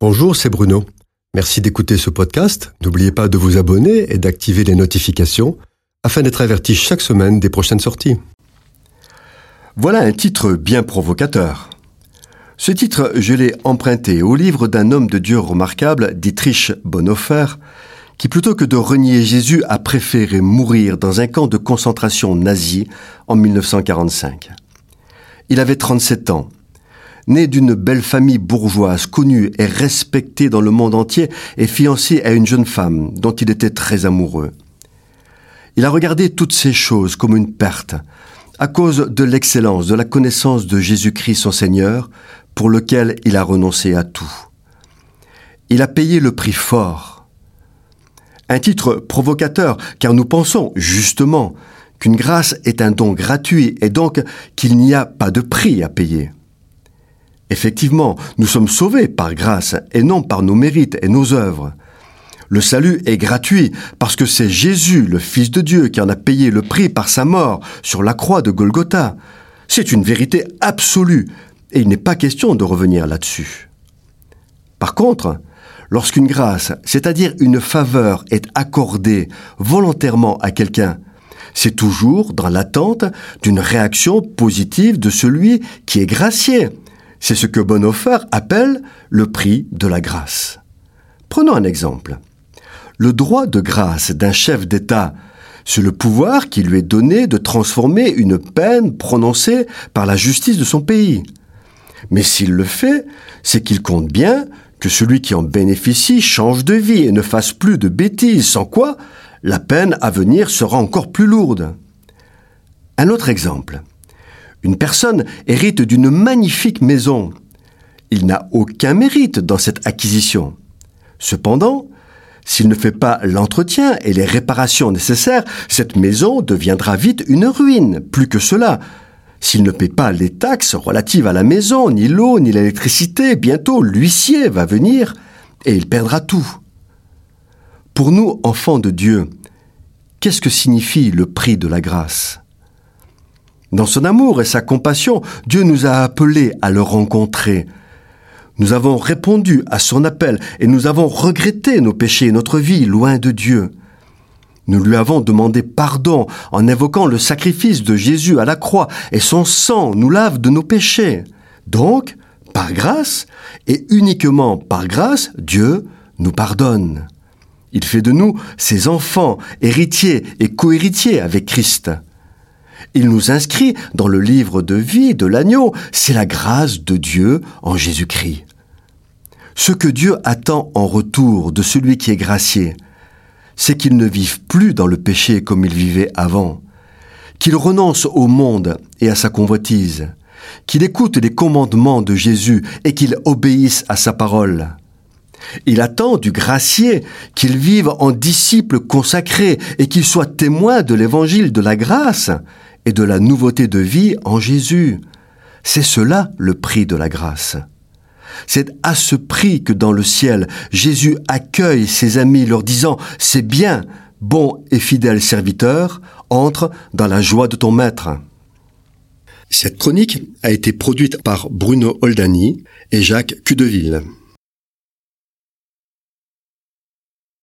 Bonjour, c'est Bruno. Merci d'écouter ce podcast. N'oubliez pas de vous abonner et d'activer les notifications afin d'être averti chaque semaine des prochaines sorties. Voilà un titre bien provocateur. Ce titre, je l'ai emprunté au livre d'un homme de Dieu remarquable, Dietrich Bonhoeffer, qui plutôt que de renier Jésus a préféré mourir dans un camp de concentration nazi en 1945. Il avait 37 ans Né d'une belle famille bourgeoise, connue et respectée dans le monde entier, et fiancé à une jeune femme dont il était très amoureux. Il a regardé toutes ces choses comme une perte, à cause de l'excellence, de la connaissance de Jésus-Christ son Seigneur, pour lequel il a renoncé à tout. Il a payé le prix fort. Un titre provocateur, car nous pensons, justement, qu'une grâce est un don gratuit et donc qu'il n'y a pas de prix à payer. Effectivement, nous sommes sauvés par grâce et non par nos mérites et nos œuvres. Le salut est gratuit parce que c'est Jésus, le Fils de Dieu, qui en a payé le prix par sa mort sur la croix de Golgotha. C'est une vérité absolue et il n'est pas question de revenir là-dessus. Par contre, lorsqu'une grâce, c'est-à-dire une faveur, est accordée volontairement à quelqu'un, c'est toujours dans l'attente d'une réaction positive de celui qui est gracié, c'est ce que Bonhoeffer appelle le prix de la grâce. Prenons un exemple. Le droit de grâce d'un chef d'État, c'est le pouvoir qui lui est donné de transformer une peine prononcée par la justice de son pays. Mais s'il le fait, c'est qu'il compte bien que celui qui en bénéficie change de vie et ne fasse plus de bêtises, sans quoi la peine à venir sera encore plus lourde. Un autre exemple. Une personne hérite d'une magnifique maison. Il n'a aucun mérite dans cette acquisition. Cependant, s'il ne fait pas l'entretien et les réparations nécessaires, cette maison deviendra vite une ruine. Plus que cela, s'il ne paie pas les taxes relatives à la maison, ni l'eau, ni l'électricité, bientôt l'huissier va venir et il perdra tout. Pour nous, enfants de Dieu, qu'est-ce que signifie le prix de la grâce? Dans son amour et sa compassion, Dieu nous a appelés à le rencontrer. Nous avons répondu à son appel et nous avons regretté nos péchés et notre vie loin de Dieu. Nous lui avons demandé pardon en évoquant le sacrifice de Jésus à la croix et son sang nous lave de nos péchés. Donc, par grâce, et uniquement par grâce, Dieu nous pardonne. Il fait de nous ses enfants, héritiers et cohéritiers avec Christ. Il nous inscrit dans le livre de vie de l'agneau. C'est la grâce de Dieu en Jésus-Christ. Ce que Dieu attend en retour de celui qui est gracié, c'est qu'il ne vive plus dans le péché comme il vivait avant, qu'il renonce au monde et à sa convoitise, qu'il écoute les commandements de Jésus et qu'il obéisse à sa parole. Il attend du gracié qu'il vive en disciple consacré et qu'il soit témoin de l'évangile de la grâce et de la nouveauté de vie en Jésus. C'est cela le prix de la grâce. C'est à ce prix que dans le ciel, Jésus accueille ses amis leur disant ⁇ C'est bien, bon et fidèle serviteur, entre dans la joie de ton maître ⁇ Cette chronique a été produite par Bruno Oldani et Jacques Cudeville.